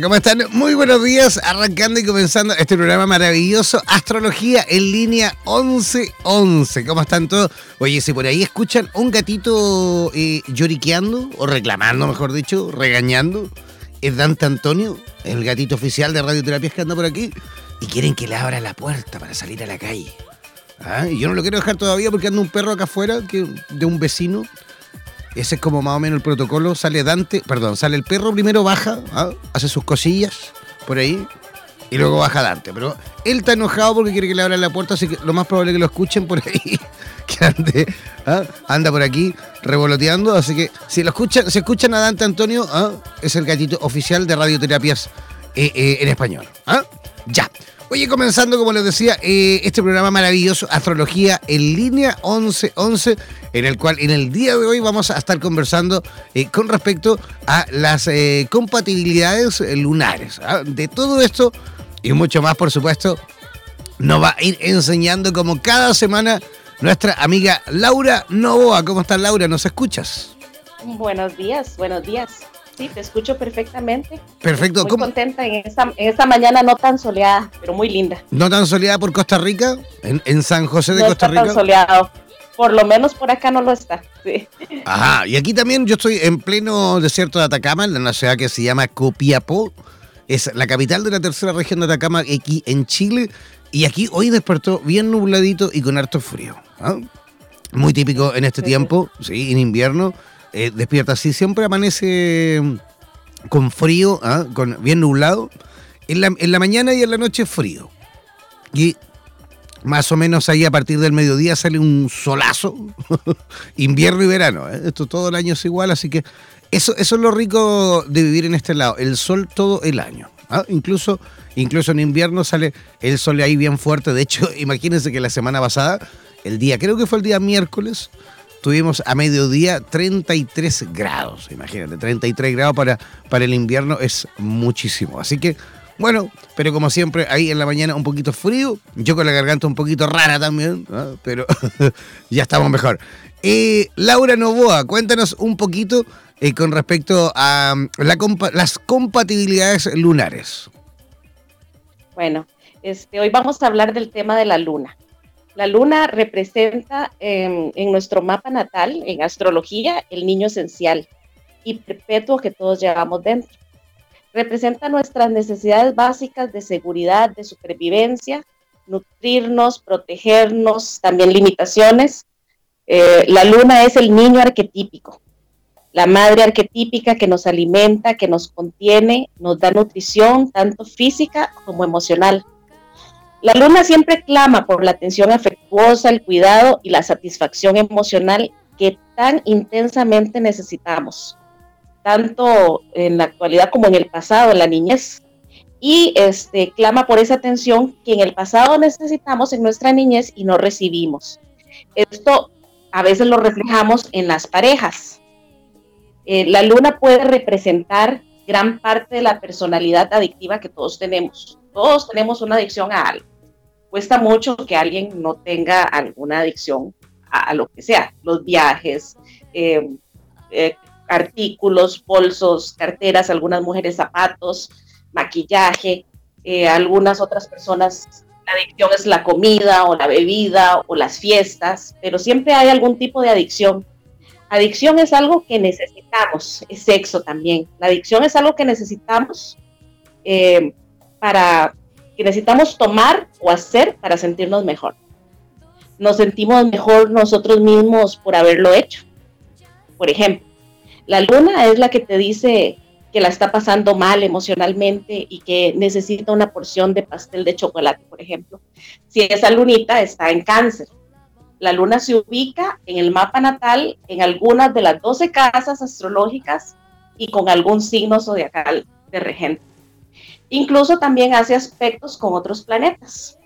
¿Cómo están? Muy buenos días, arrancando y comenzando este programa maravilloso, Astrología en línea 1111. ¿Cómo están todos? Oye, si por ahí escuchan un gatito eh, lloriqueando, o reclamando, mejor dicho, regañando, es Dante Antonio, el gatito oficial de Radioterapias que anda por aquí, y quieren que le abra la puerta para salir a la calle. Ah, y yo no lo quiero dejar todavía porque anda un perro acá afuera de un vecino ese es como más o menos el protocolo. Sale Dante, perdón, sale el perro, primero baja, ¿ah? hace sus cosillas por ahí y luego baja Dante. Pero él está enojado porque quiere que le abran la puerta, así que lo más probable es que lo escuchen por ahí. que ande, ¿ah? anda por aquí revoloteando. Así que si lo escuchan, si escuchan a Dante Antonio, ¿ah? es el gatito oficial de radioterapias eh, eh, en español. Ya. Oye, comenzando, como les decía, eh, este programa maravilloso, Astrología en línea 1111, en el cual en el día de hoy vamos a estar conversando eh, con respecto a las eh, compatibilidades lunares. ¿ah? De todo esto y mucho más, por supuesto, nos va a ir enseñando como cada semana nuestra amiga Laura Novoa. ¿Cómo estás, Laura? ¿Nos escuchas? Buenos días, buenos días. Sí, te escucho perfectamente. Perfecto. Muy contenta en esta, mañana no tan soleada, pero muy linda. ¿No tan soleada por Costa Rica? ¿En, San José de Costa Rica? No tan soleado. Por lo menos por acá no lo está. Sí. Ajá, y aquí también yo estoy en pleno desierto de Atacama, en una ciudad que se llama Copiapó. Es la capital de la tercera región de Atacama, aquí en Chile. Y aquí hoy despertó bien nubladito y con harto frío. ¿ah? Muy típico en este tiempo, sí, en invierno eh, despierta así, siempre amanece con frío, ¿ah? bien nublado. En la, mañana y en la noche frío. Y más o menos ahí a partir del mediodía sale un solazo, invierno y verano. ¿eh? Esto todo el año es igual, así que eso, eso es lo rico de vivir en este lado, el sol todo el año. ¿ah? Incluso, incluso en invierno sale el sol ahí bien fuerte. De hecho, imagínense que la semana pasada, el día, creo que fue el día miércoles, tuvimos a mediodía 33 grados. Imagínate, 33 grados para, para el invierno es muchísimo. Así que, bueno, pero como siempre, ahí en la mañana un poquito frío. Yo con la garganta un poquito rara también, pero ya estamos mejor. Eh, Laura Novoa, cuéntanos un poquito eh, con respecto a um, las compatibilidades lunares. Bueno, este, hoy vamos a hablar del tema de la luna. La luna representa em, en nuestro mapa natal, en astrología, el niño esencial y perpetuo que todos llevamos dentro. Representa nuestras necesidades básicas de seguridad, de supervivencia, nutrirnos, protegernos, también limitaciones. Eh, la luna es el niño arquetípico, la madre arquetípica que nos alimenta, que nos contiene, nos da nutrición, tanto física como emocional. La luna siempre clama por la atención afectuosa, el cuidado y la satisfacción emocional que tan intensamente necesitamos, tanto en la actualidad como en el pasado, en la niñez. Y este, clama por esa atención que en el pasado necesitamos en nuestra niñez y no recibimos. Esto a veces lo reflejamos en las parejas. Eh, la luna puede representar gran parte de la personalidad adictiva que todos tenemos. Todos tenemos una adicción a algo cuesta mucho que alguien no tenga alguna adicción a, lo que sea, los viajes, eh, eh, artículos, bolsos, carteras, algunas mujeres zapatos, maquillaje, eh, algunas otras personas la adicción es la comida o la bebida o las fiestas, pero siempre hay algún tipo de adicción. Adicción es algo que necesitamos, es sexo también. La adicción es algo que necesitamos para que necesitamos tomar o hacer para sentirnos mejor. Nos sentimos mejor nosotros mismos por haberlo hecho. Por ejemplo, la luna es la que te dice que la está pasando mal emocionalmente y que necesita una porción de pastel de chocolate, por ejemplo. Si esa lunita está en cáncer, la luna se ubica en el mapa natal en algunas de las 12 casas astrológicas y con algún signo zodiacal de regente. Incluso también hace aspectos con otros planetas.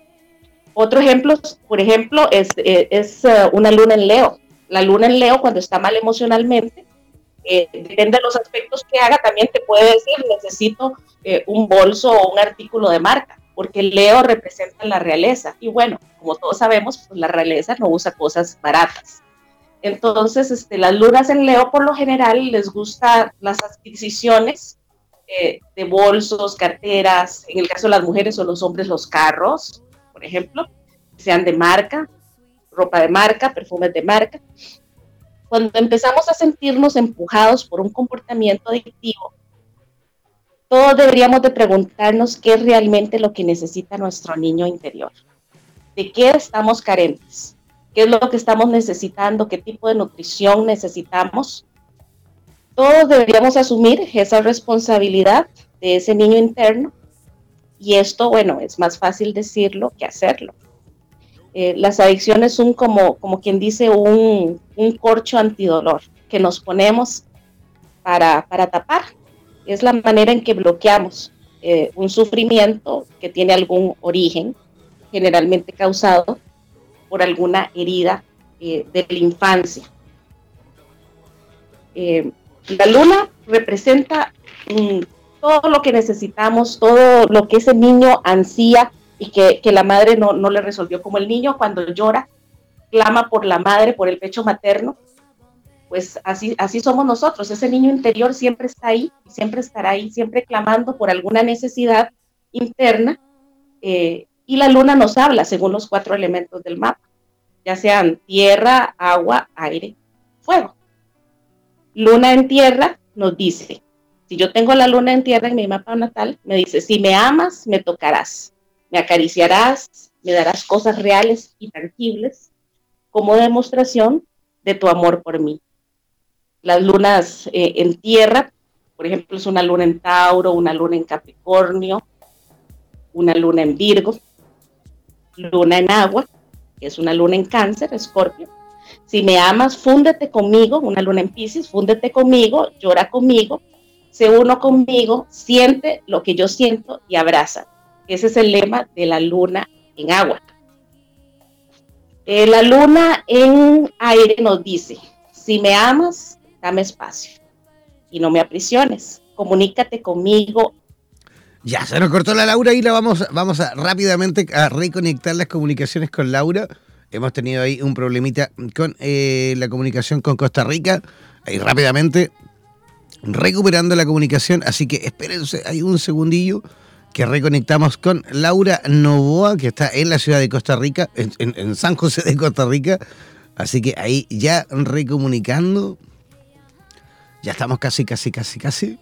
Otro ejemplo, por ejemplo, es, eh, es, eh, una luna en Leo. La luna en Leo, cuando está mal emocionalmente, eh, depende de los aspectos que haga, también te puede decir, necesito un bolso o un artículo de marca, porque Leo representa la realeza. Y bueno, como todos sabemos, pues la realeza no usa cosas baratas. Entonces, este, las lunas en Leo por lo general les gustan las adquisiciones de bolsos, carteras, en el caso de las mujeres o los hombres, los carros, por ejemplo, sean de marca, ropa de marca, perfumes de marca. Cuando empezamos a sentirnos empujados por un comportamiento adictivo, todos deberíamos de preguntarnos qué es realmente lo que necesita nuestro niño interior. ¿De qué estamos carentes? ¿Qué es lo que estamos necesitando? ¿Qué tipo de nutrición necesitamos? Todos deberíamos asumir esa responsabilidad de ese niño interno y esto, bueno, es más fácil decirlo que hacerlo. Eh, las adicciones son como, como quien dice un, un corcho antidolor que nos ponemos para, para, tapar. Es la manera en que bloqueamos eh, un sufrimiento que tiene algún origen, generalmente causado por alguna herida eh, de la infancia. La luna representa un todo lo que necesitamos, todo lo que ese niño ansía y que, la madre no, le resolvió, como el niño cuando llora, clama por la madre, por el pecho materno, pues así, así somos nosotros, ese niño interior siempre está ahí, siempre estará ahí, siempre clamando por alguna necesidad interna, eh, y la luna nos habla según los cuatro elementos del mapa, ya sean tierra, agua, aire, fuego. Luna en tierra nos dice, si yo tengo la luna en tierra en mi mapa natal, me dice, si me amas, me tocarás, me acariciarás, me darás cosas reales y tangibles como demostración de tu amor por mí. Las lunas eh, en tierra, por ejemplo, es una luna en Tauro, una luna en Capricornio, una luna en Virgo, luna en agua, que es una luna en Cáncer, Escorpio. Si me amas, fúndete conmigo, una luna en Pisces, fúndete conmigo, llora conmigo, se uno conmigo, siente lo que yo siento y abraza. Ese es el lema de la luna en agua. Eh, la luna en aire nos dice, si me amas, dame espacio y no me aprisiones. Comunícate conmigo. Ya, se nos cortó la Laura y la vamos, vamos a rápidamente a reconectar las comunicaciones con Laura. Hemos tenido ahí un problemita con eh, la comunicación con Costa Rica. Ahí rápidamente recuperando la comunicación, así que espérense, hay un segundillo que reconectamos con Laura Novoa, que está en la ciudad de Costa Rica, en, San José de Costa Rica. Así que ahí ya recomunicando. Ya estamos casi, casi, casi, casi.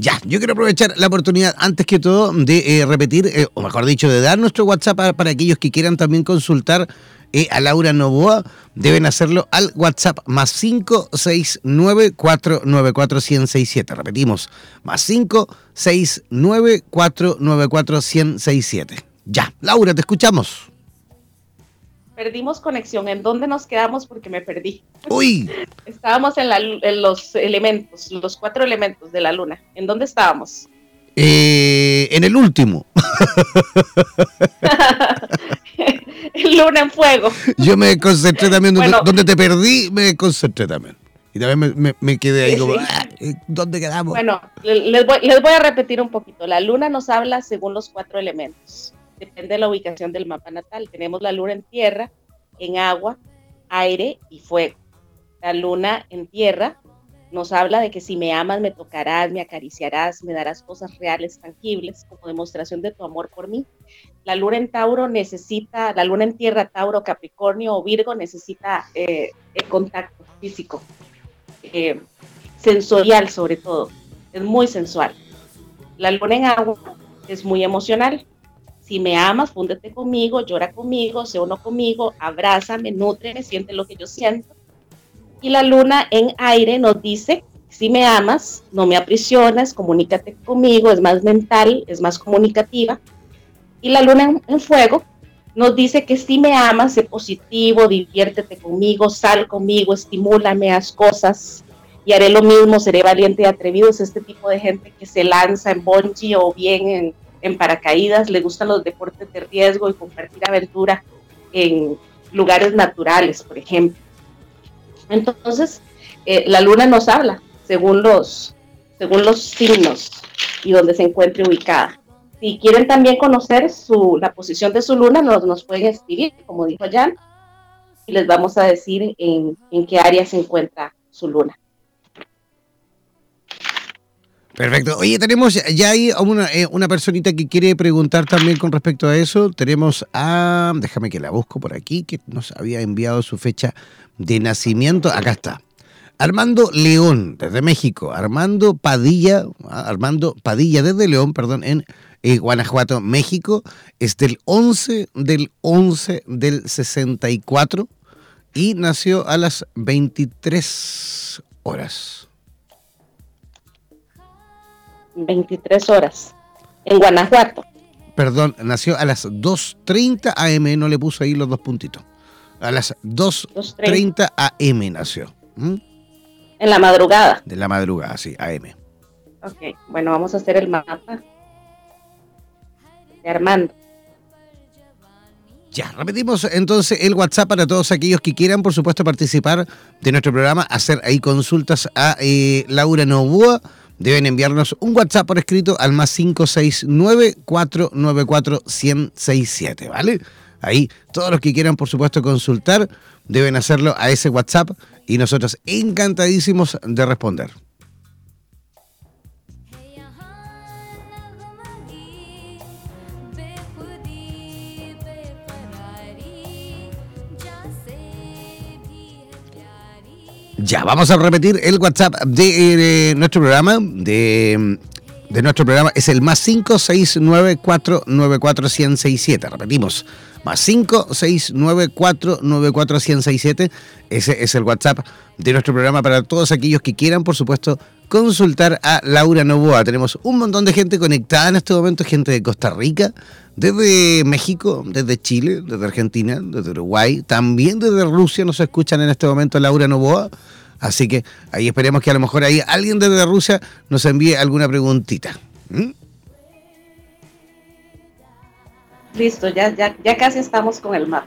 Ya, yo quiero aprovechar la oportunidad, antes que todo, de eh, repetir, eh, o mejor dicho, de dar nuestro WhatsApp para aquellos que quieran también consultar y a Laura Novoa, deben hacerlo al WhatsApp más 569 494 1067 Repetimos, más 569 494 1067 Ya, Laura, te escuchamos. Perdimos conexión. ¿En dónde nos quedamos? Porque me perdí. Uy. Estábamos en, en los elementos, los cuatro elementos de la luna. ¿En dónde estábamos? Eh, en el último. Luna en fuego. Yo me concentré también, donde, te perdí, me concentré también. Y también me, quedé ahí como, ah, ¿dónde quedamos? Bueno, les voy, les voy a repetir un poquito. La luna nos habla según los cuatro elementos. Depende de la ubicación del mapa natal. Tenemos la luna en tierra, en agua, aire y fuego. La luna en tierra nos habla de que si me amas, me tocarás, me acariciarás, me darás cosas reales, tangibles, como demostración de tu amor por mí. La luna en Tauro necesita, la luna en tierra, Tauro, Capricornio o Virgo necesita eh, el contacto físico, eh, sensorial sobre todo, es muy sensual. La luna en agua es muy emocional. Si me amas, fúndete conmigo, llora conmigo, se uno conmigo, abrázame, nutre, siente lo que yo siento Y la luna en aire nos dice, si me amas, no me aprisionas, comunícate conmigo, es más mental, es más comunicativa. Y la luna en, fuego nos dice que si me amas, sé positivo, diviértete conmigo, sal conmigo, estimúlame, haz cosas y haré lo mismo, seré valiente y atrevido. Es este tipo de gente que se lanza en bungee o bien en, en paracaídas, le gustan los deportes de riesgo y compartir aventura en lugares naturales, por ejemplo. Entonces, eh, la luna nos habla según los, según los signos y donde se encuentre ubicada. Si quieren también conocer su, la posición de su luna, nos, nos pueden escribir, como dijo Jan, y les vamos a decir en, en qué área se encuentra su luna. Perfecto. Oye, tenemos ya ahí una, eh, una personita que quiere preguntar también con respecto a eso. Tenemos a, déjame que la busco por aquí, que nos había enviado su fecha de nacimiento. Acá está. Armando León, desde México. Armando Padilla, ah, Armando Padilla desde León, perdón, en eh, Guanajuato, México. Es del 11 del 11 del 64 y nació a las 23 horas. 23 horas. En Guanajuato. Perdón, nació a las 2.30 AM, no le puso ahí los dos puntitos. A las 2.30 AM nació. En la madrugada. De la madrugada, sí, AM. Ok, bueno, vamos a hacer el mapa de Armando. Ya, repetimos entonces el WhatsApp para todos aquellos que quieran, por supuesto, participar de nuestro programa, hacer ahí consultas a eh, Laura Novoa. Deben enviarnos un WhatsApp por escrito al más 569-494-1067, ¿vale? Ahí, todos los que quieran, por supuesto, consultar, deben hacerlo a ese WhatsApp y nosotros encantadísimos de responder. Ya, vamos a repetir el WhatsApp de, nuestro programa, de, de, nuestro programa, es el más 569494167. Repetimos, más 569494167. Ese es el WhatsApp de nuestro programa para todos aquellos que quieran, por supuesto, consultar a Laura Novoa. Tenemos un montón de gente conectada en este momento, gente de Costa Rica, desde México, desde Chile, desde Argentina, desde Uruguay, también desde Rusia nos escuchan en este momento Laura Novoa. Así que ahí esperemos que a lo mejor ahí alguien desde Rusia nos envíe alguna preguntita. ¿Mm? Listo, ya, ya, ya casi estamos con el mapa.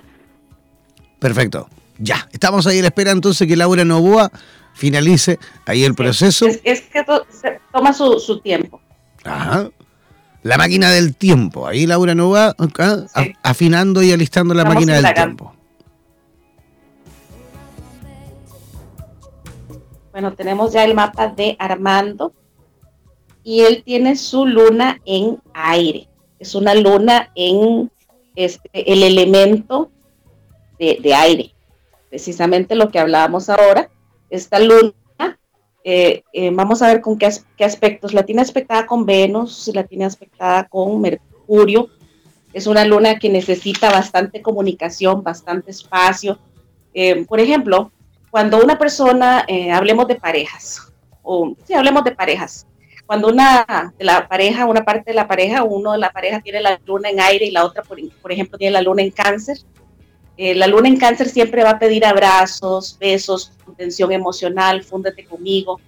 Perfecto. Ya, estamos ahí a la espera entonces que Laura Novoa finalice ahí el proceso. Es, que toma su, tiempo. Ajá. La máquina del tiempo. Ahí Laura Novoa afinando y alistando la máquina del tiempo. Bueno, tenemos ya el mapa de Armando y él tiene su luna en aire. Es una luna en este, el elemento de aire precisamente lo que hablábamos ahora, esta luna, eh, eh, vamos a ver con qué, aspectos. La tiene aspectada con Venus, la tiene aspectada con Mercurio. Es una luna que necesita bastante comunicación, bastante espacio. Eh, por ejemplo, cuando una persona, hablemos de parejas, o sí, hablemos de parejas, cuando una de la pareja, una parte de la pareja, uno de la pareja tiene la luna en aire y la otra, por, por ejemplo, tiene la luna en cáncer, eh, la luna en cáncer siempre va a pedir abrazos, besos, contención emocional, fúndete conmigo.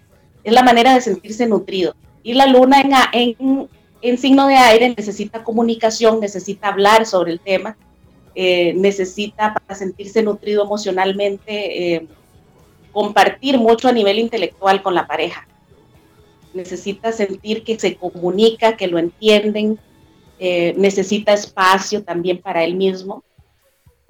Es la manera de sentirse nutrido. Y la luna en, en, signo de aire necesita comunicación, necesita hablar sobre el tema, eh, necesita para sentirse nutrido emocionalmente, eh, compartir mucho a nivel intelectual con la pareja. Necesita sentir que se comunica, que lo entienden, necesita espacio también para él mismo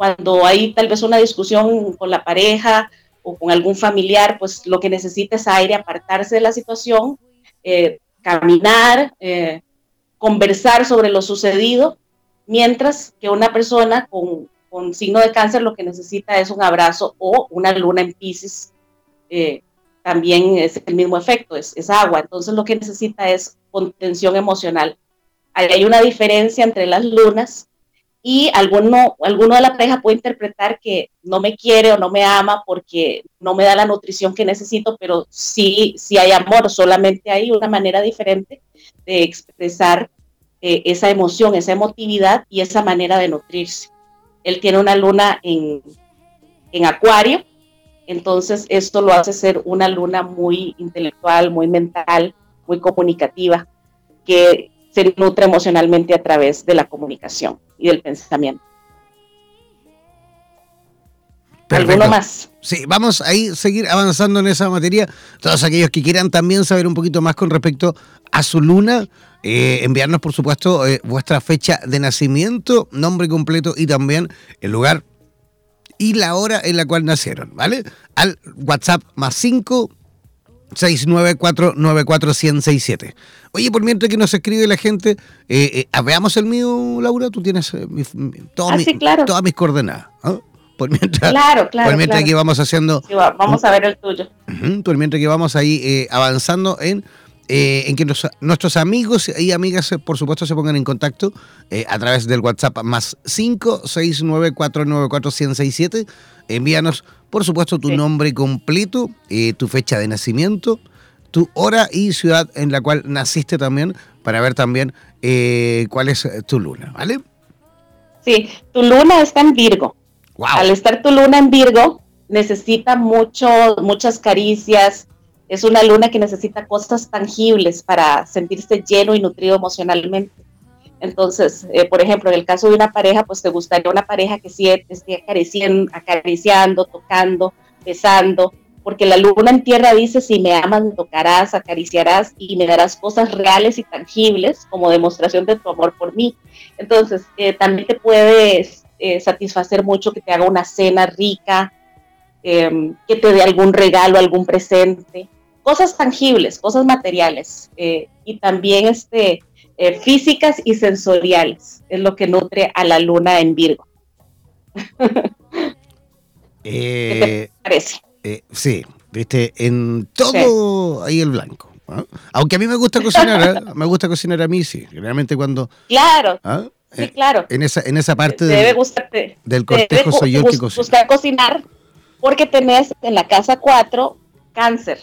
cuando hay tal vez una discusión con la pareja o con algún familiar, pues lo que necesita es aire, apartarse de la situación, eh, caminar, eh, conversar sobre lo sucedido, mientras que una persona con, signo de cáncer lo que necesita es un abrazo o una luna en Pisces, eh, también es el mismo efecto, es, es, agua, entonces lo que necesita es contención emocional. hay una diferencia entre las lunas y alguno, alguno de la pareja puede interpretar que no me quiere o no me ama porque no me da la nutrición que necesito, pero sí, sí hay amor, solamente hay una manera diferente de expresar eh, esa emoción, esa emotividad y esa manera de nutrirse. Él tiene una luna en, en acuario, entonces esto lo hace ser una luna muy intelectual, muy mental, muy comunicativa, que se nutre emocionalmente a través de la comunicación y del pensamiento. ¿Alguno más? Sí, vamos a ir, seguir avanzando en esa materia. Todos aquellos que quieran también saber un poquito más con respecto a su luna, eh, enviarnos, por supuesto, eh, vuestra fecha de nacimiento, nombre completo y también el lugar y la hora en la cual nacieron, ¿vale? Al WhatsApp más 5 694-94167. Oye, por mientras que nos escribe la gente, eh, eh veamos el mío, Laura, tú tienes eh, ah, todas mis coordenadas. Por mientras, claro, claro, por mientras que vamos haciendo... vamos a ver el tuyo. por mientras que vamos ahí eh, avanzando en eh, en que nuestros amigos y amigas, eh, por supuesto, se pongan en contacto eh, a través del WhatsApp más 569494167. Envíanos, por supuesto, tu nombre completo, tu fecha de nacimiento, tu hora y ciudad en la cual naciste también, para ver también cuál es tu luna, ¿vale? Sí, tu luna está en Virgo. Al estar tu luna en Virgo, necesita mucho, muchas caricias, es una luna que necesita cosas tangibles para sentirse lleno y nutrido emocionalmente. Entonces, eh, por ejemplo, en el caso de una pareja, pues te gustaría una pareja que sí esté acariciando, acariciando, tocando, besando, porque la luna en tierra dice, si me amas, tocarás, acariciarás y me darás cosas reales y tangibles como demostración de tu amor por mí. Entonces, eh, también te puedes eh, satisfacer mucho que te haga una cena rica, Em, que te dé algún regalo, algún presente, cosas tangibles, cosas materiales eh, y también este, eh, físicas y sensoriales, es lo que nutre a la luna en Virgo. ¿Qué te parece? Eh, sí, viste, en todo ahí el blanco. Aunque a mí me gusta cocinar, me gusta cocinar a mí, sí. Generalmente cuando... Claro. Sí, claro. En esa, en esa parte debe del cortejo soy yo el que cocina. Cocinar, porque tenés en la casa 4 cáncer.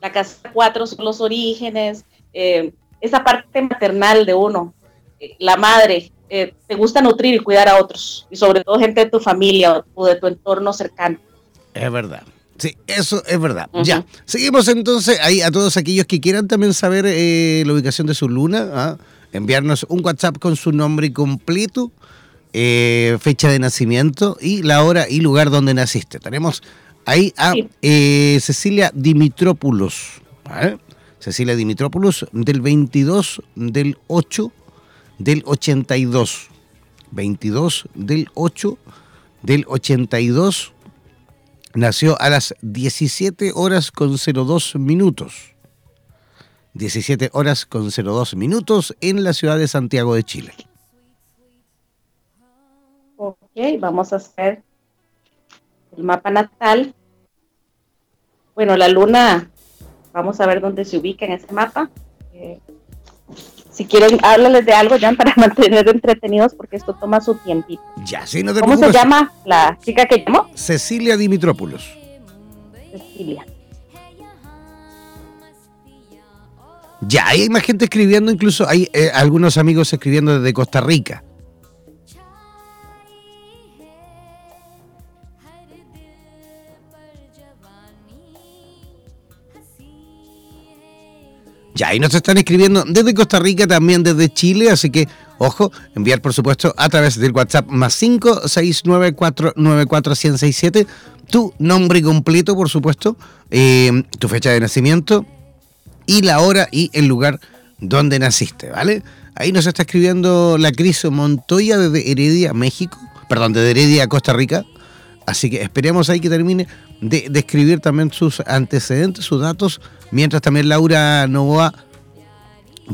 La casa 4 son los orígenes, eh, esa parte maternal de uno, eh, la madre, eh, te gusta nutrir y cuidar a otros, y sobre todo gente de tu familia o de tu entorno cercano. Es verdad. Sí, eso es verdad. Ya. Seguimos entonces ahí a todos aquellos que quieran también saber la ubicación de su luna, ¿ah? enviarnos un WhatsApp con su nombre completo fecha de nacimiento y la hora y lugar donde naciste. Tenemos ahí a eh, Cecilia Dimitrópulos. Cecilia Dimitrópulos del 22 del 8 del 82. 22 del 8 del 82. Nació a las 17 horas con 02 minutos. 17 horas con 02 minutos en la ciudad de Santiago de Chile. Ok, vamos a hacer el mapa natal. Bueno, la luna, vamos a ver dónde se ubica en ese mapa. Eh, si quieren, háblales de algo ya para mantener entretenidos porque esto toma su tiempito. Ya, sí, no te ¿Cómo se llama la chica que llamó? Cecilia Dimitrópolos. Cecilia. Ya, hay más gente escribiendo, incluso hay eh, algunos amigos escribiendo desde Costa Rica. Ya, y nos están escribiendo desde Costa Rica, también desde Chile, así que, ojo, enviar por supuesto a través del WhatsApp más 569494167 tu nombre completo, por supuesto, eh, tu fecha de nacimiento y la hora y el lugar donde naciste, ¿vale? Ahí nos está escribiendo la Cris Montoya desde Heredia, México, perdón, desde Heredia, Costa Rica. Así que esperemos ahí que termine de, escribir también sus antecedentes, sus datos, mientras también Laura Novoa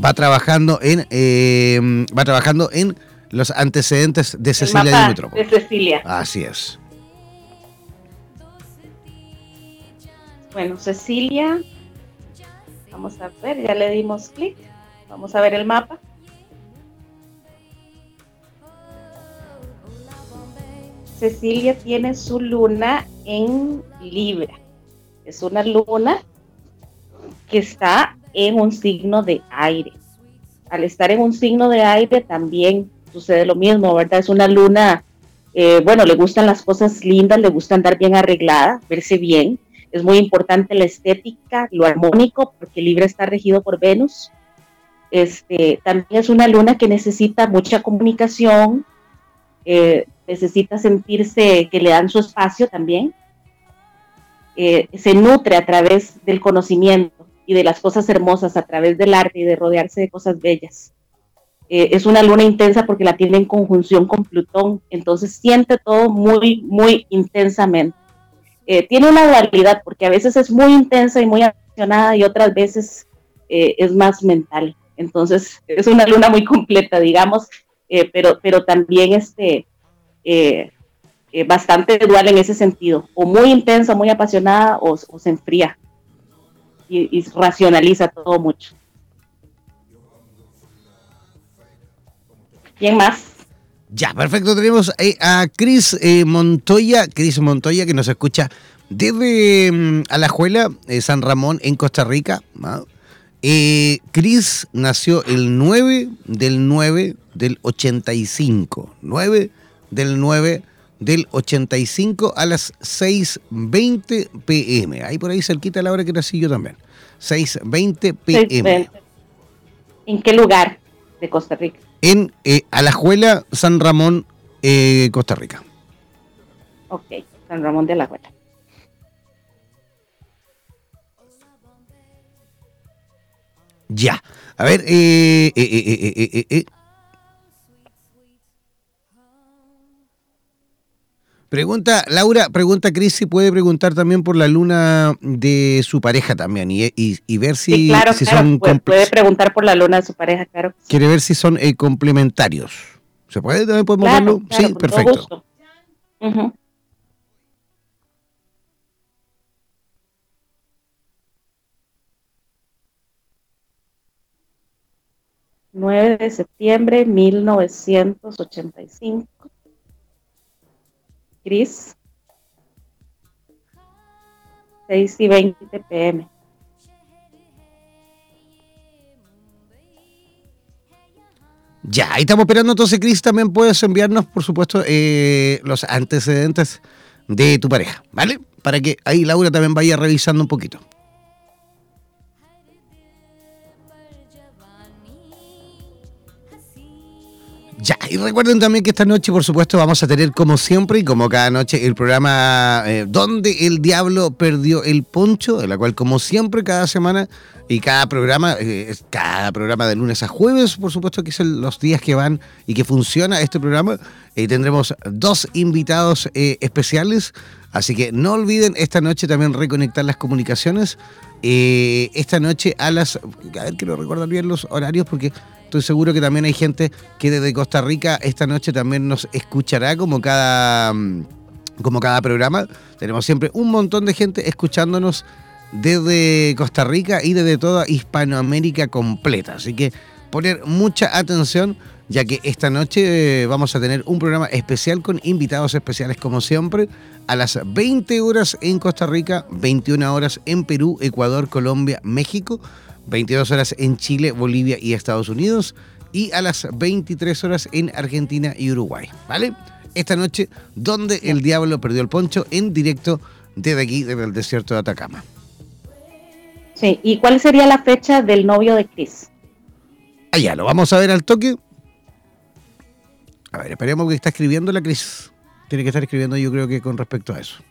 va trabajando en eh, va trabajando en los antecedentes de Cecilia De Cecilia. Así es. Bueno, Cecilia, vamos a ver, ya le dimos clic. Vamos a ver el mapa. Cecilia tiene su luna en Libra. Es una luna que está en un signo de aire. Al estar en un signo de aire también sucede lo mismo, ¿verdad? Es una luna, eh, bueno, le gustan las cosas lindas, le gusta andar bien arreglada, verse bien. Es muy importante la estética, lo armónico, porque Libra está regido por Venus. Este, también es una luna que necesita mucha comunicación, eh, necesita sentirse que le dan su espacio también. Eh, se nutre a través del conocimiento y de las cosas hermosas, a través del arte y de rodearse de cosas bellas. Eh, es una luna intensa porque la tiene en conjunción con Plutón, entonces siente todo muy, muy intensamente. tiene una dualidad porque a veces es muy intensa y muy apasionada y otras veces es más mental. Entonces es una luna muy completa, digamos, eh, pero, pero también este, eh, eh, bastante dual en ese sentido, o muy intensa, muy apasionada, o, se enfría y, racionaliza todo mucho. ¿Quién más? Ya, perfecto. Tenemos a Cris Montoya, Cris Montoya que nos escucha desde mm, Alajuela, San Ramón, en Costa Rica. Eh, Chris nació el 9 del 9 del 85. 9 del 9 del 85 a las 6.20 pm. Ahí por ahí cerquita la hora que nací yo también. 6.20 pm. ¿En qué lugar de Costa Rica? En eh, Alajuela, San Ramón, eh, Costa Rica. Ok, San Ramón de Alajuela. Ya. A ver, eh, eh, eh, Pregunta, Laura, pregunta Cris si puede preguntar también por la luna de su pareja también y, y, ver si, claro, si son puede, puede, preguntar por la luna de su pareja, claro. Quiere ver si son complementarios. ¿Se puede? ¿También podemos verlo? sí, perfecto. 9 de septiembre de 1985. Gris. 6 y 20 pm. Ya, ahí estamos esperando. Entonces, Cris, también puedes enviarnos, por supuesto, eh, los antecedentes de tu pareja, ¿vale? Para que ahí Laura también vaya revisando un poquito. Ya, y recuerden también que esta noche, por supuesto, vamos a tener como siempre y como cada noche el programa eh, Donde el Diablo Perdió el Poncho, en la cual como siempre cada semana y cada programa, eh, cada programa de lunes a jueves, por supuesto que son los días que van y que funciona este programa, eh, tendremos dos invitados especiales, así que no olviden esta noche también reconectar las comunicaciones. esta noche a las, a ver quiero recordar bien los horarios porque Estoy seguro que también hay gente que desde Costa Rica esta noche también nos escuchará como cada, mm, como cada programa. Tenemos siempre un montón de gente escuchándonos desde Costa Rica y desde toda Hispanoamérica completa. Así que poner mucha atención ya que esta noche eh, vamos a tener un programa especial con invitados especiales como siempre a las 20 horas en Costa Rica, 21 horas en Perú, Ecuador, Colombia, México 22 horas en Chile, Bolivia y Estados Unidos y a las 23 horas en Argentina y Uruguay, ¿vale? Esta noche, donde el diablo perdió el poncho en directo desde aquí, desde el desierto de Atacama. Sí, ¿y cuál sería la fecha del novio de Chris? Allá, lo vamos a ver al toque. A ver, esperemos que está escribiendo la Cris. Tiene que estar escribiendo yo creo que con respecto a eso.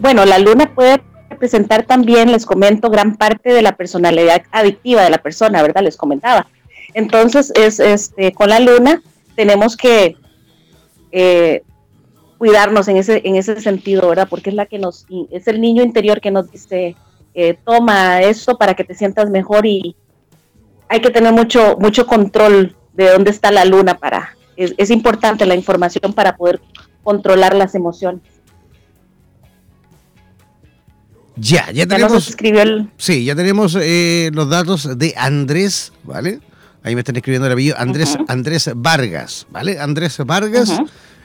Bueno, la luna puede representar también, les comento, gran parte de la personalidad adictiva de la persona, ¿verdad? Les comentaba. Entonces, es este, con la luna tenemos que eh, cuidarnos en ese, en ese sentido, ¿verdad? Porque es la que nos, es el niño interior que nos dice, eh, toma esto para que te sientas mejor y hay que tener mucho, mucho control de dónde está la luna para, es, es importante la información para poder controlar las emociones. Ya, ya tenemos. Sí, ya tenemos eh, los datos de Andrés, ¿vale? Ahí me están escribiendo el apellido. Andrés, Andrés Vargas, ¿vale? Andrés Vargas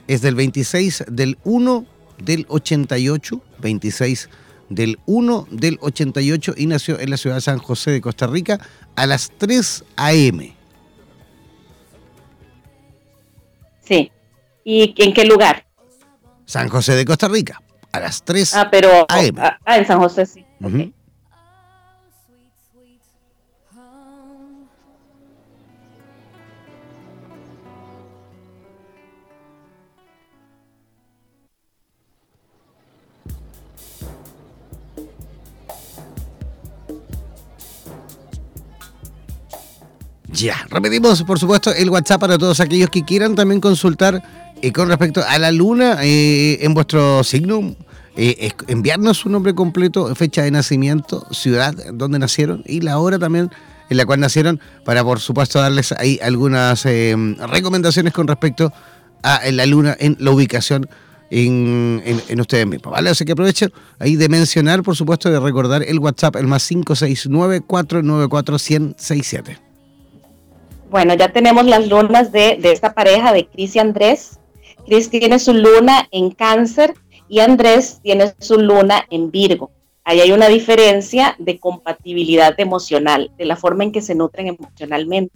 es del 26 del 1 del 88, 26 del 1 del 88 y nació en la ciudad de San José de Costa Rica a las 3 a.m. Sí. ¿Y en qué lugar? San José de Costa Rica a las 3 ah, pero, AM. Ah, ah, en San José sí. Ya, repetimos por supuesto el WhatsApp para todos aquellos que quieran también consultar eh, con respecto a la luna eh, en vuestro signo. Eh, enviarnos su nombre completo, fecha de nacimiento, ciudad donde nacieron y la hora también en la cual nacieron para por supuesto darles ahí algunas recomendaciones con respecto a la luna en la ubicación en, en, ustedes mismos, ¿vale? Así que aprovechen ahí de mencionar, por supuesto, de recordar el WhatsApp, el más 569-494-1067. Bueno, ya tenemos las lunas de, esta pareja de Cris y Andrés. Cris tiene su luna en cáncer y Andrés tiene su luna en Virgo. Ahí hay una diferencia de compatibilidad emocional, de la forma en que se nutren emocionalmente.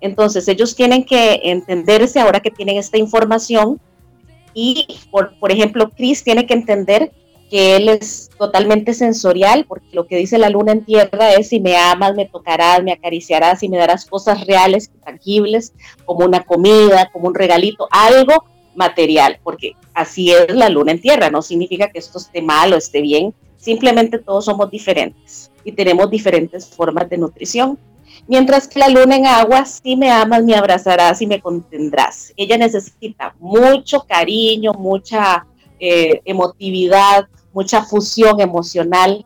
Entonces, ellos tienen que entenderse ahora que tienen esta información y, por, por ejemplo, Cris tiene que entender que él es totalmente sensorial, porque lo que dice la luna en tierra es si me amas, me tocarás, me acariciarás y me darás cosas reales, tangibles, como una comida, como un regalito, algo material, porque así es la luna en tierra, no significa que esto esté mal o esté bien, simplemente todos somos diferentes y tenemos diferentes formas de nutrición. Mientras que la luna en agua, si me amas, me abrazarás y me contendrás. Ella necesita mucho cariño, mucha eh, emotividad, mucha fusión emocional.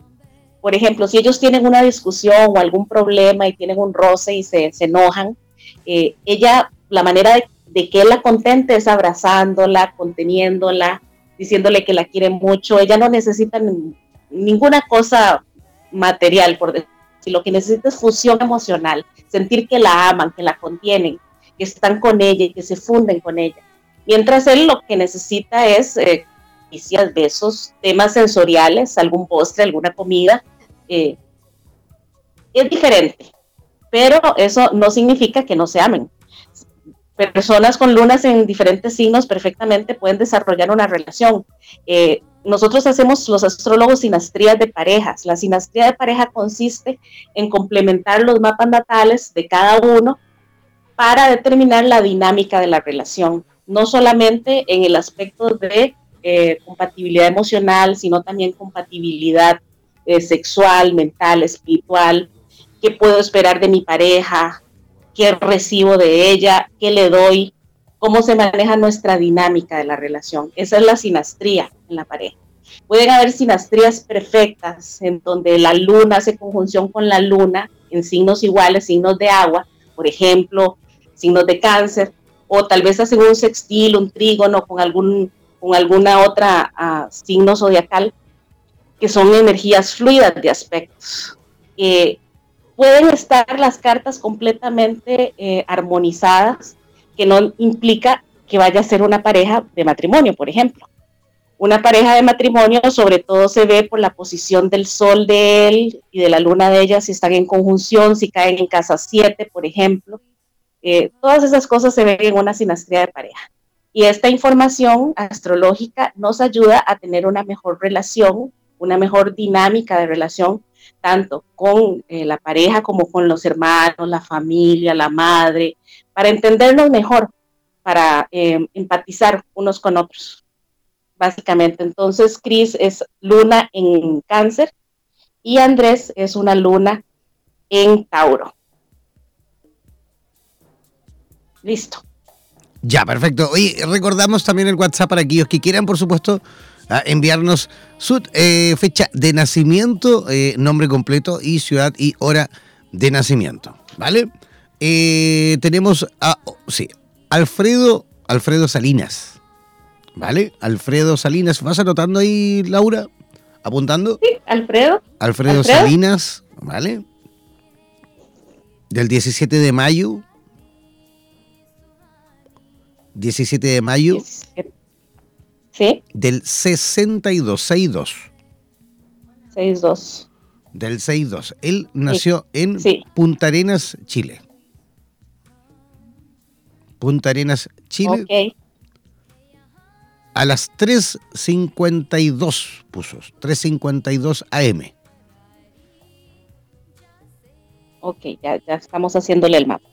Por ejemplo, si ellos tienen una discusión o algún problema y tienen un roce y se, enojan, eh, ella, la manera de, que él la contente es abrazándola, conteniéndola, diciéndole que la quiere mucho. Ella no necesita ninguna cosa material, por decir. Lo que necesita es fusión emocional, sentir que la aman, que la contienen, que están con ella y que se funden con ella. Mientras él lo que necesita es eh, besos, temas sensoriales, algún postre, alguna comida. Eh, es diferente, pero eso no significa que no se amen. Personas con lunas en diferentes signos perfectamente pueden desarrollar una relación. Eh, nosotros hacemos los astrólogos sinastrías de parejas. La sinastría de pareja consiste en complementar los mapas natales de cada uno para determinar la dinámica de la relación, no solamente en el aspecto de eh, compatibilidad emocional, sino también compatibilidad eh, sexual, mental, espiritual, qué puedo esperar de mi pareja, qué recibo de ella, qué le doy, cómo se maneja nuestra dinámica de la relación. Esa es la sinastría en la pareja. Pueden haber sinastrías perfectas en donde la luna hace conjunción con la luna en signos iguales, signos de agua, por ejemplo, signos de cáncer, o tal vez hacen un sextil, un trígono con algún con alguna otra uh, signo zodiacal, que son energías fluidas de aspectos. Pueden estar las cartas completamente eh, armonizadas, que no implica que vaya a ser una pareja de matrimonio, por ejemplo. Una pareja de matrimonio sobre todo se ve por la posición del sol de él y de la luna de ella, si están en conjunción, si caen en casa 7, por ejemplo. Eh, todas esas cosas se ven en una sinastría de pareja. Y esta información astrológica nos ayuda a tener una mejor relación, una mejor dinámica de relación, tanto con eh, la pareja como con los hermanos, la familia, la madre, para entendernos mejor, para em, empatizar unos con otros, básicamente. Entonces, Cris es luna en cáncer y Andrés es una luna en Tauro. Listo. Ya, perfecto. Oye, recordamos también el WhatsApp para aquellos que quieran, por supuesto, enviarnos su eh, fecha de nacimiento, eh, nombre completo y ciudad y hora de nacimiento. ¿Vale? Eh, tenemos a, sí, Alfredo, Alfredo Salinas. ¿Vale? Alfredo Salinas. ¿Vas anotando ahí, Laura? ¿Apuntando? Sí, Alfredo. Alfredo, Salinas, ¿vale? Del 17 de mayo. 17 de mayo. Sí. Del 62, 62. 62. Del 62. Él nació en Punta Arenas, Chile. Punta Arenas, Chile. Ok. A las 3.52 puso, 3.52 AM. Ok, ya, ya estamos haciéndole el mapa.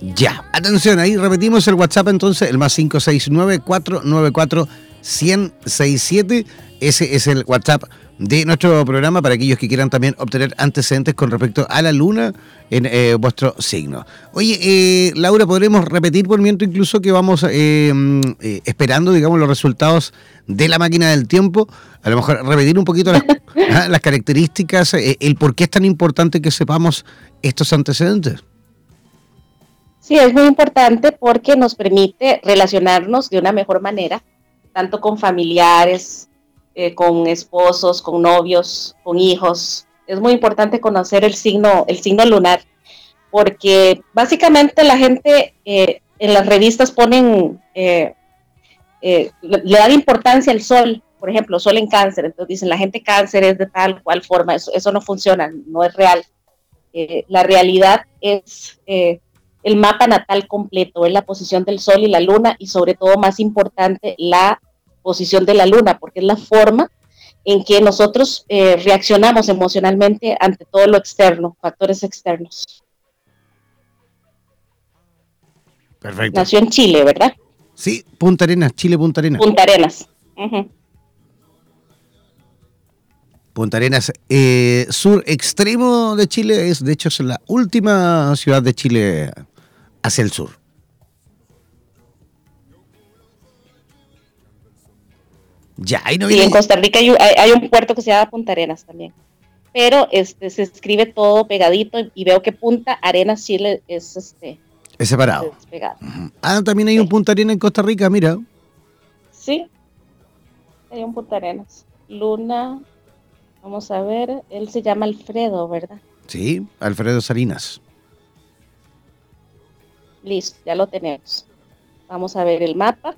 Ya, atención, ahí repetimos el WhatsApp entonces, el más 569-494-1067. Ese es el WhatsApp de nuestro programa para aquellos que quieran también obtener antecedentes con respecto a la luna en eh, vuestro signo. Oye, eh, Laura, ¿podremos repetir por mientras incluso que vamos eh, esperando, digamos, los resultados de la máquina del tiempo? A lo mejor repetir un poquito las, ah, las características, el por qué es tan importante que sepamos estos antecedentes. Sí, es muy importante porque nos permite relacionarnos de una mejor manera, tanto con familiares, eh, con esposos, con novios, con hijos. Es muy importante conocer el signo, el signo lunar, porque básicamente la gente eh, en las revistas ponen, eh, le dan importancia al sol, por ejemplo, sol en cáncer, entonces dicen la gente cáncer es de tal cual forma, eso, eso no funciona, no es real. la realidad es el mapa natal completo, es la posición del Sol y la Luna y sobre todo más importante la posición de la Luna, porque es la forma en que nosotros eh, reaccionamos emocionalmente ante todo lo externo, factores externos. Perfecto. Nació en Chile, ¿verdad? Sí, Punta Arenas, Chile, Punta Arenas. Punta Arenas. Punta Arenas, eh, sur extremo de Chile, es de hecho es la última ciudad de Chile hacia el sur. Ya, ahí no viene. en Costa Rica hay, un puerto que se llama Punta Arenas también. Pero este se escribe todo pegadito y veo que Punta Arenas Chile es este. Es separado. Ah, también hay un Punta Arenas en Costa Rica, mira. Sí. Hay un Punta Arenas. Luna. Vamos a ver. Él se llama Alfredo, ¿verdad? Sí, Alfredo Salinas. Listo, ya lo tenemos. Vamos a ver el mapa.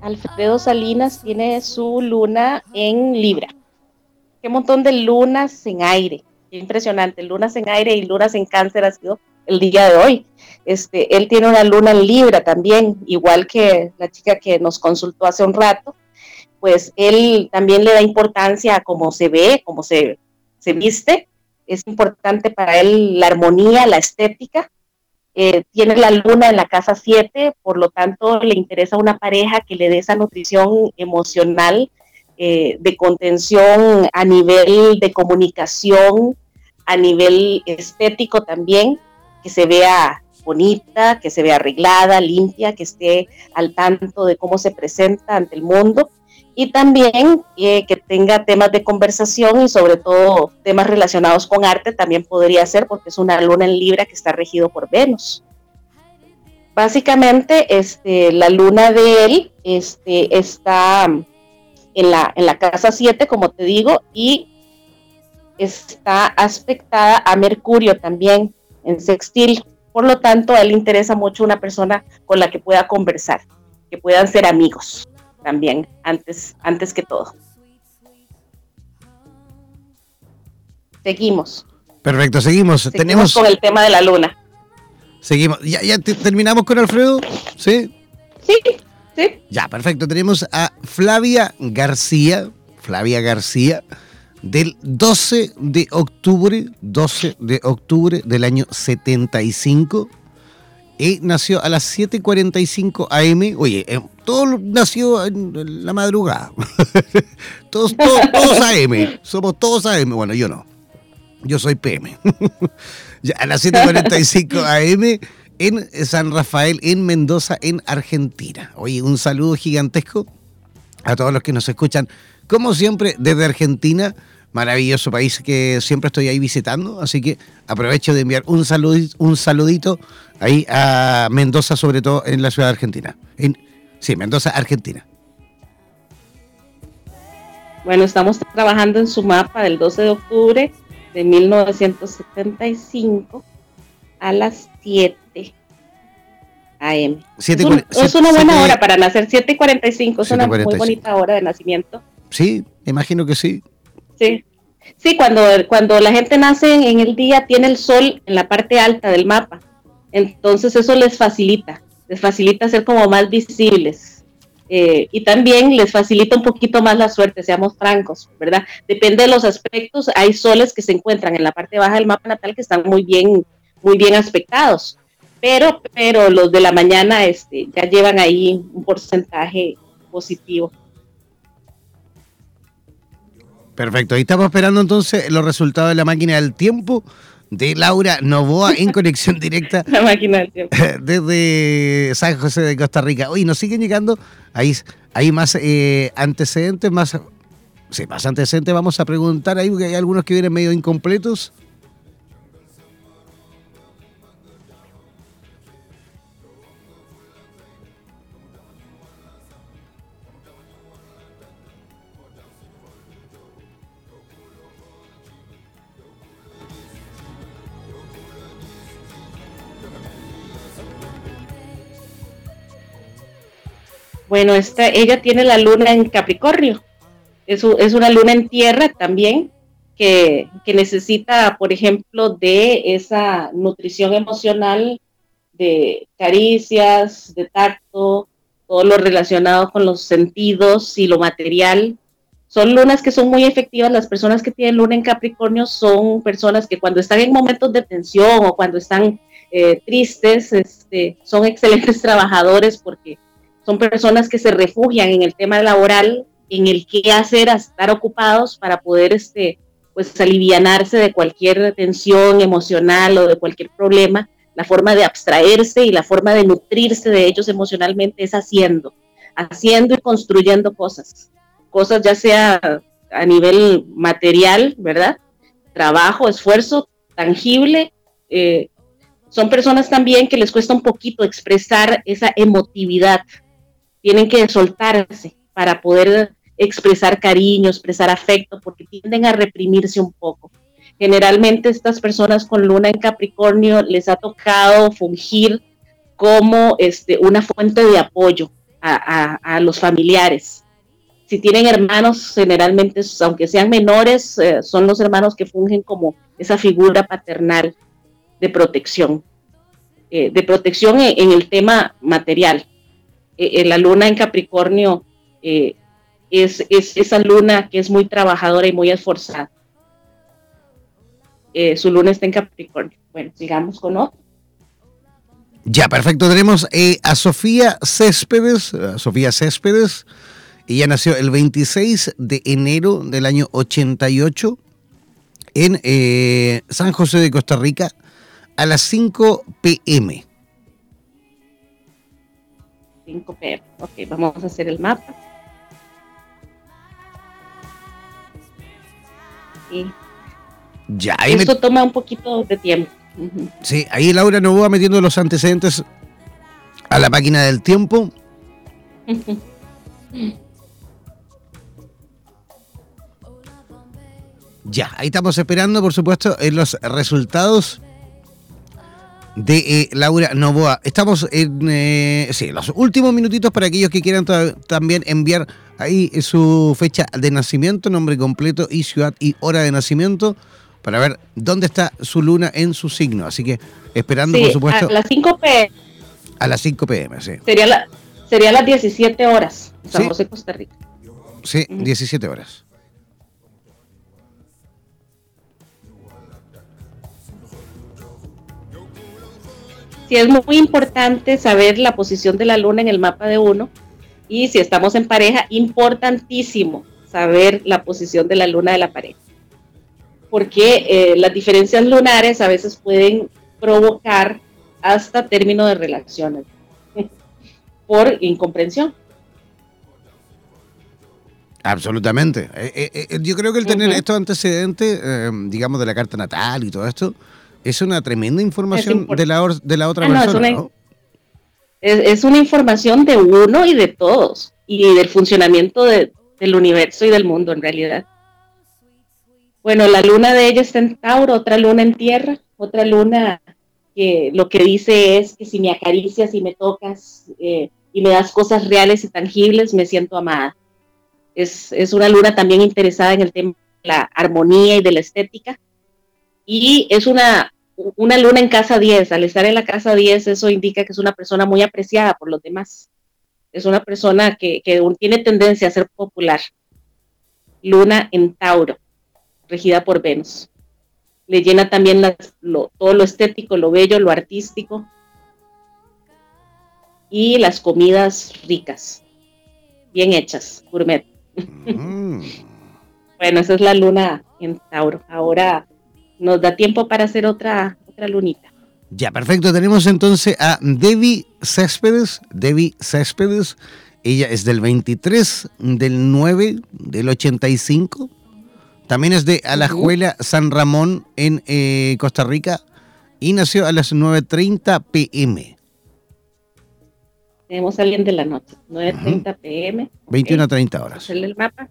Alfredo Salinas tiene su luna en Libra. Qué montón de lunas en aire. Qué impresionante. Lunas en aire y lunas en cáncer ha sido el día de hoy. Este, él tiene una luna en Libra también, igual que la chica que nos consultó hace un rato pues él también le da importancia a cómo se ve, cómo se, se viste. Es importante para él la armonía, la estética. Eh, tiene la luna en la casa 7, por lo tanto le interesa una pareja que le dé esa nutrición emocional, eh, de contención a nivel de comunicación, a nivel estético también, que se vea bonita, que se vea arreglada, limpia, que esté al tanto de cómo se presenta ante el mundo y también eh, que tenga temas de conversación y sobre todo temas relacionados con arte también podría ser porque es una luna en Libra que está regido por Venus. Básicamente, este, la luna de él este, está en la, casa 7, como te digo, y está aspectada a Mercurio también en sextil. Por lo tanto, a él le interesa mucho una persona con la que pueda conversar, que puedan ser amigos también, antes, antes que todo. Seguimos. Perfecto, seguimos. Tenemos con el tema de la luna. Seguimos. ¿Ya, ya terminamos con Alfredo? ¿Sí? Sí, sí. Ya, perfecto. Tenemos a Flavia García. Flavia García del 12 de octubre, 12 de octubre del año 75. Y nació a las 7.45 am. Oye, eh, todo nació en la madrugada. todos, todos, todos AM. Somos todos AM. Bueno, yo no. Yo soy PM. a las 7.45 am en San Rafael, en Mendoza, en Argentina. Oye, un saludo gigantesco a todos los que nos escuchan, como siempre, desde Argentina maravilloso país que siempre estoy ahí visitando, así que aprovecho de enviar un saludito, un saludito ahí a Mendoza, sobre todo en la ciudad de Argentina. En, sí, Mendoza, Argentina. Bueno, estamos trabajando en su mapa del 12 de octubre de 1975 a las 7 AM. es, una buena hora para nacer, 7.45, es una muy bonita hora de nacimiento. Sí, imagino que sí. Sí, cuando, cuando la gente nace en el día tiene el sol en la parte alta del mapa, entonces eso les facilita, les facilita ser como más visibles. Eh, y también les facilita un poquito más la suerte, seamos francos, ¿verdad? Depende de los aspectos, hay soles que se encuentran en la parte baja del mapa natal que están muy bien, muy bien aspectados, pero, pero los de la mañana este, ya llevan ahí un porcentaje positivo. Perfecto, ahí estamos esperando entonces los resultados de la máquina del tiempo de Laura Novoa en conexión directa. la máquina del tiempo. Desde San José de Costa Rica. Hoy nos siguen llegando, ahí hay más eh, antecedentes, más, sí, más antecedentes. Vamos a preguntar ahí, porque hay algunos que vienen medio incompletos. Bueno, esta, ella tiene la luna en Capricornio. Es, es una luna en tierra también que, necesita, por ejemplo, de esa nutrición emocional, de caricias, de tacto, todo lo relacionado con los sentidos y lo material. Son lunas que son muy efectivas. Las personas que tienen luna en Capricornio son personas que cuando están en momentos de tensión o cuando están eh, tristes, este, son excelentes trabajadores porque son personas que se refugian en el tema laboral, en el qué hacer, estar ocupados para poder este, pues alivianarse de cualquier tensión emocional o de cualquier problema. La forma de abstraerse y la forma de nutrirse de ellos emocionalmente es haciendo, haciendo y construyendo cosas. Cosas ya sea a nivel material, ¿verdad? Trabajo, esfuerzo tangible. Eh, son personas también que les cuesta un poquito expresar esa emotividad, tienen que soltarse para poder expresar cariño, expresar afecto, porque tienden a reprimirse un poco. Generalmente estas personas con luna en Capricornio les ha tocado fungir como este, una fuente de apoyo a, los familiares. Si tienen hermanos, generalmente, aunque sean menores, eh, son los hermanos que fungen como esa figura paternal de protección, eh, de protección en el tema material. Eh, eh, la luna en Capricornio eh, es, esa luna que es muy trabajadora y muy esforzada. su luna está en Capricornio. Bueno, sigamos con otro. Ya, perfecto. Tenemos a Sofía Céspedes. Sofía Céspedes. Ella nació el 26 de enero del año 88 en San José de Costa Rica a las 5 pm. 5 pm. Ok, vamos a hacer el mapa. Y ya, esto toma un poquito de tiempo. Sí, ahí Laura nos va metiendo los antecedentes a la máquina del tiempo. ya, ahí estamos esperando, por supuesto, en los resultados de eh, Laura Novoa. Estamos en eh, sí, los últimos minutitos para aquellos que quieran también enviar ahí su fecha de nacimiento, nombre completo y ciudad y hora de nacimiento para ver dónde está su luna en su signo. Así que esperando, por supuesto. A las 5 pm. A las 5 pm, sí. Sería, la, sería las 17 horas, San José, Costa Rica. Sí, 17 horas. Sí, es muy importante saber la posición de la luna en el mapa de uno. Y si estamos en pareja, importantísimo saber la posición de la luna de la pareja. Porque eh, las diferencias lunares a veces pueden provocar hasta término de relaciones por incomprensión. Absolutamente. Eh, eh, yo creo que el tener estos antecedentes, digamos, de la carta natal y todo esto, es una tremenda información de la, de la otra ah, persona, es una, Es, una información de uno y de todos, y del funcionamiento del universo y del mundo en realidad. Bueno, la luna de ella está en Tauro, otra luna en Tierra, otra luna que lo que dice es que si me acaricias y me tocas eh, y me das cosas reales y tangibles, me siento amada. Es, es una luna también interesada en el tema de la armonía y de la estética. Y es una, una luna en casa 10, al estar en la casa 10, eso indica que es una persona muy apreciada por los demás. Es una persona que, tiene tendencia a ser popular. Luna en Tauro, regida por Venus. Le llena también todo lo estético, lo bello, lo artístico. Y las comidas ricas, bien hechas, gourmet. Mm. bueno, esa es la luna en Tauro. Ahora nos da tiempo para hacer otra, otra lunita. Ya, perfecto. Tenemos entonces a Debbie Céspedes. Debbie Céspedes. Ella es del 23 del 9 del 85. También es de Alajuela, San Ramón, en eh, Costa Rica. Y nació a las 9.30 pm. Tenemos a alguien de la noche. 9.30 pm. 21 a 30 horas. el mapa.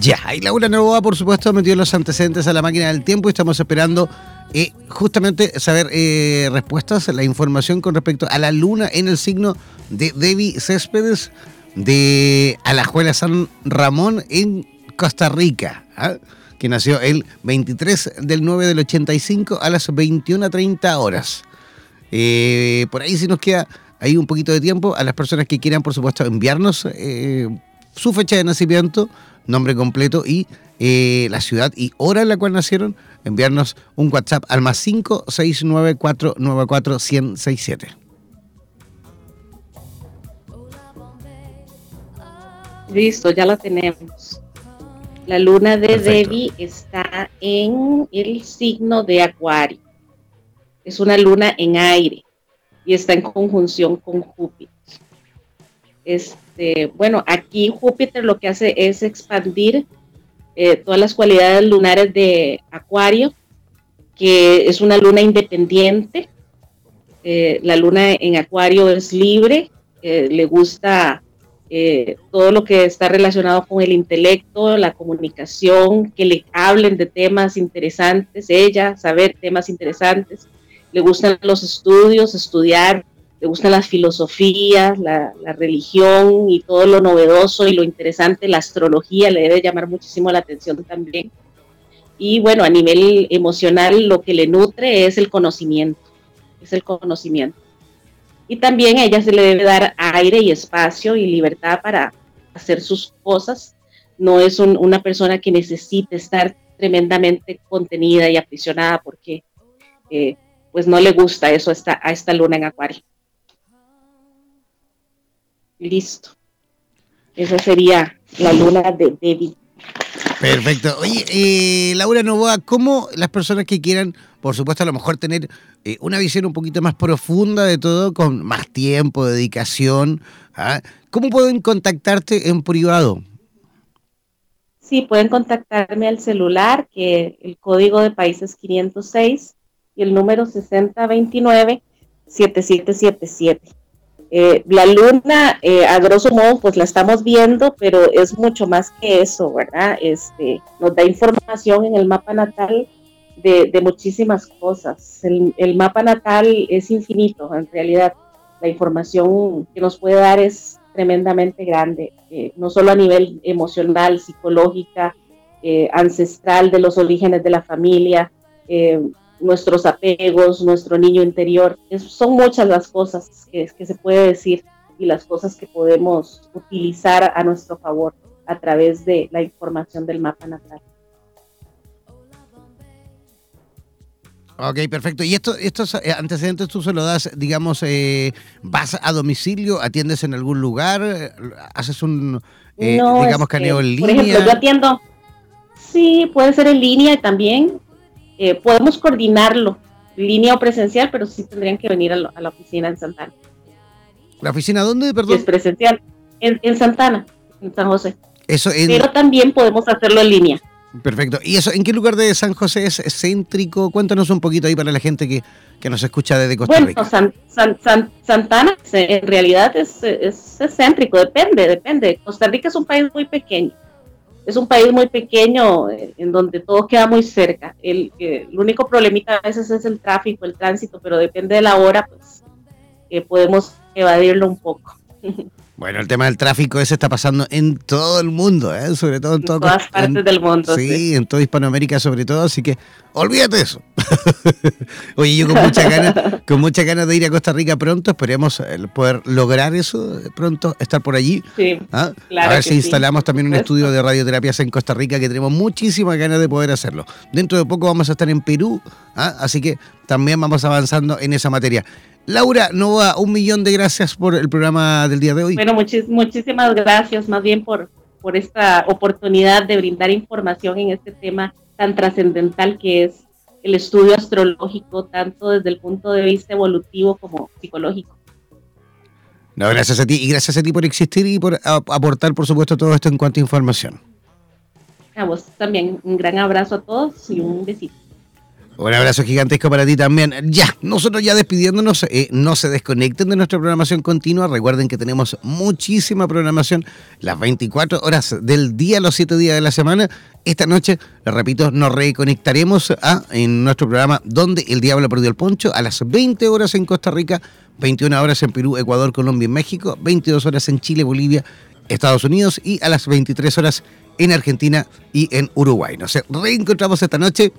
Ya, ahí Laura Novoa, por supuesto, metió los antecedentes a la máquina del tiempo y estamos esperando eh, justamente saber eh, respuestas, la información con respecto a la luna en el signo de Debbie Céspedes de Alajuela San Ramón en Costa Rica, ¿ah? que nació el 23 del 9 del 85 a las 21.30 horas. Eh, por ahí si nos queda ahí un poquito de tiempo a las personas que quieran, por supuesto, enviarnos su fecha de nacimiento nombre completo y eh, la ciudad y hora en la cual nacieron, enviarnos un WhatsApp al más 569494167. Listo, ya la tenemos. La luna de Debbie está en el signo de Acuario. Es una luna en aire y está en conjunción con Júpiter. Es este, bueno, aquí Júpiter lo que hace es expandir eh, todas las cualidades lunares de Acuario, que es una luna independiente. Eh, la luna en Acuario es libre, eh, le gusta todo lo que está relacionado con el intelecto, la comunicación, que le hablen de temas interesantes, ella, saber temas interesantes. Le gustan los estudios, estudiar le gustan las filosofías, la, religión y todo lo novedoso y lo interesante, la astrología le debe llamar muchísimo la atención también. Y bueno, a nivel emocional lo que le nutre es el conocimiento, es el conocimiento. Y también a ella se le debe dar aire y espacio y libertad para hacer sus cosas. No es una persona que necesite estar tremendamente contenida y aprisionada porque eh, pues no le gusta eso a esta luna en acuario. Listo. Esa sería la luna de Debbie. Perfecto. Oye, eh, Laura Novoa, ¿cómo las personas que quieran, por supuesto, a lo mejor tener eh, una visión un poquito más profunda de todo, con más tiempo, dedicación, ¿ah? ¿cómo pueden contactarte en privado? Sí, pueden contactarme al celular, que el código de país es 506 y el número 6029-7777. Eh, la luna, eh, a grosso modo, pues la estamos viendo, pero es mucho más que eso, ¿verdad? Este, nos da información en el mapa natal de, muchísimas cosas. El, mapa natal es infinito, en realidad. La información que nos puede dar es tremendamente grande, eh, no solo a nivel emocional, psicológica, ancestral, de los orígenes de la familia, nuestros apegos, nuestro niño interior. son muchas las cosas que, que se puede decir y las cosas que podemos utilizar a nuestro favor a través de la información del mapa natal. Ok, perfecto. ¿Y esto, estos eh, antecedentes tú se lo das, digamos, eh, vas a domicilio, atiendes en algún lugar, haces un, eh, digamos, caneo en línea? Por ejemplo, yo atiendo, sí, puede ser en línea también, eh, podemos coordinarlo, línea o presencial, pero sí tendrían que venir a, la oficina en Santana. ¿La oficina dónde, perdón? es presencial, en, Santana, en San José. Eso Pero también podemos hacerlo en línea. Perfecto. ¿Y eso en qué lugar de San José es céntrico? Cuéntanos un poquito ahí para la gente que, nos escucha desde Costa Rica. Bueno, Santana en realidad es, es, céntrico, depende, depende. Costa Rica es un país muy pequeño es un país muy pequeño eh, en donde todo queda muy cerca. El, el, único problemita a veces es el tráfico, el tránsito, pero depende de la hora, pues eh, podemos evadirlo un poco. Bueno, el tema del tráfico ese está pasando en todo el mundo, ¿eh? sobre todo en, todas partes del mundo. Sí, en toda Hispanoamérica sobre todo, así que olvídate eso. Oye, yo con muchas ganas, con muchas ganas de ir a Costa Rica pronto, esperemos eh, poder lograr eso pronto, estar por allí. Sí, ¿ah? A ver si instalamos también un estudio de radioterapias en Costa Rica, que tenemos muchísimas ganas de poder hacerlo. Dentro de poco vamos a estar en Perú, ¿ah? así que también vamos avanzando en esa materia. Laura Nova, un millón de gracias por el programa del día de hoy. Bueno, muchísimas gracias más bien por, por esta oportunidad de brindar información en este tema tan trascendental que es el estudio astrológico, tanto desde el punto de vista evolutivo como psicológico. No, gracias a ti y gracias a ti por existir y por aportar, por supuesto, todo esto en cuanto a información. A vos también, un gran abrazo a todos y un besito. Un abrazo gigantesco para ti también. Ya, nosotros ya despidiéndonos, eh, no se desconecten de nuestra programación continua. Recuerden que tenemos muchísima programación las 24 horas del día, los 7 días de la semana. Esta noche, les repito, nos reconectaremos a, en nuestro programa Donde el Diablo perdió el poncho a las 20 horas en Costa Rica, 21 horas en Perú, Ecuador, Colombia y México, 22 horas en Chile, Bolivia, Estados Unidos y a las 23 horas en Argentina y en Uruguay. Nos reencontramos esta noche.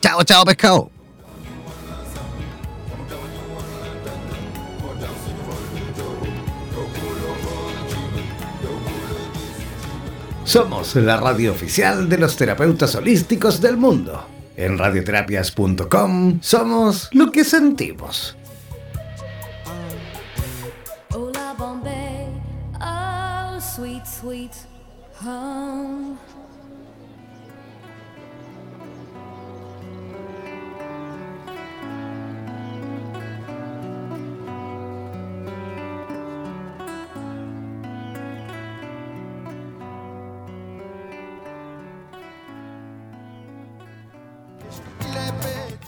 Chao, chao, pescado. Somos la radio oficial de los terapeutas holísticos del mundo. En radioterapias.com somos lo que sentimos. Hola, Bombay. Oh, sweet, sweet home.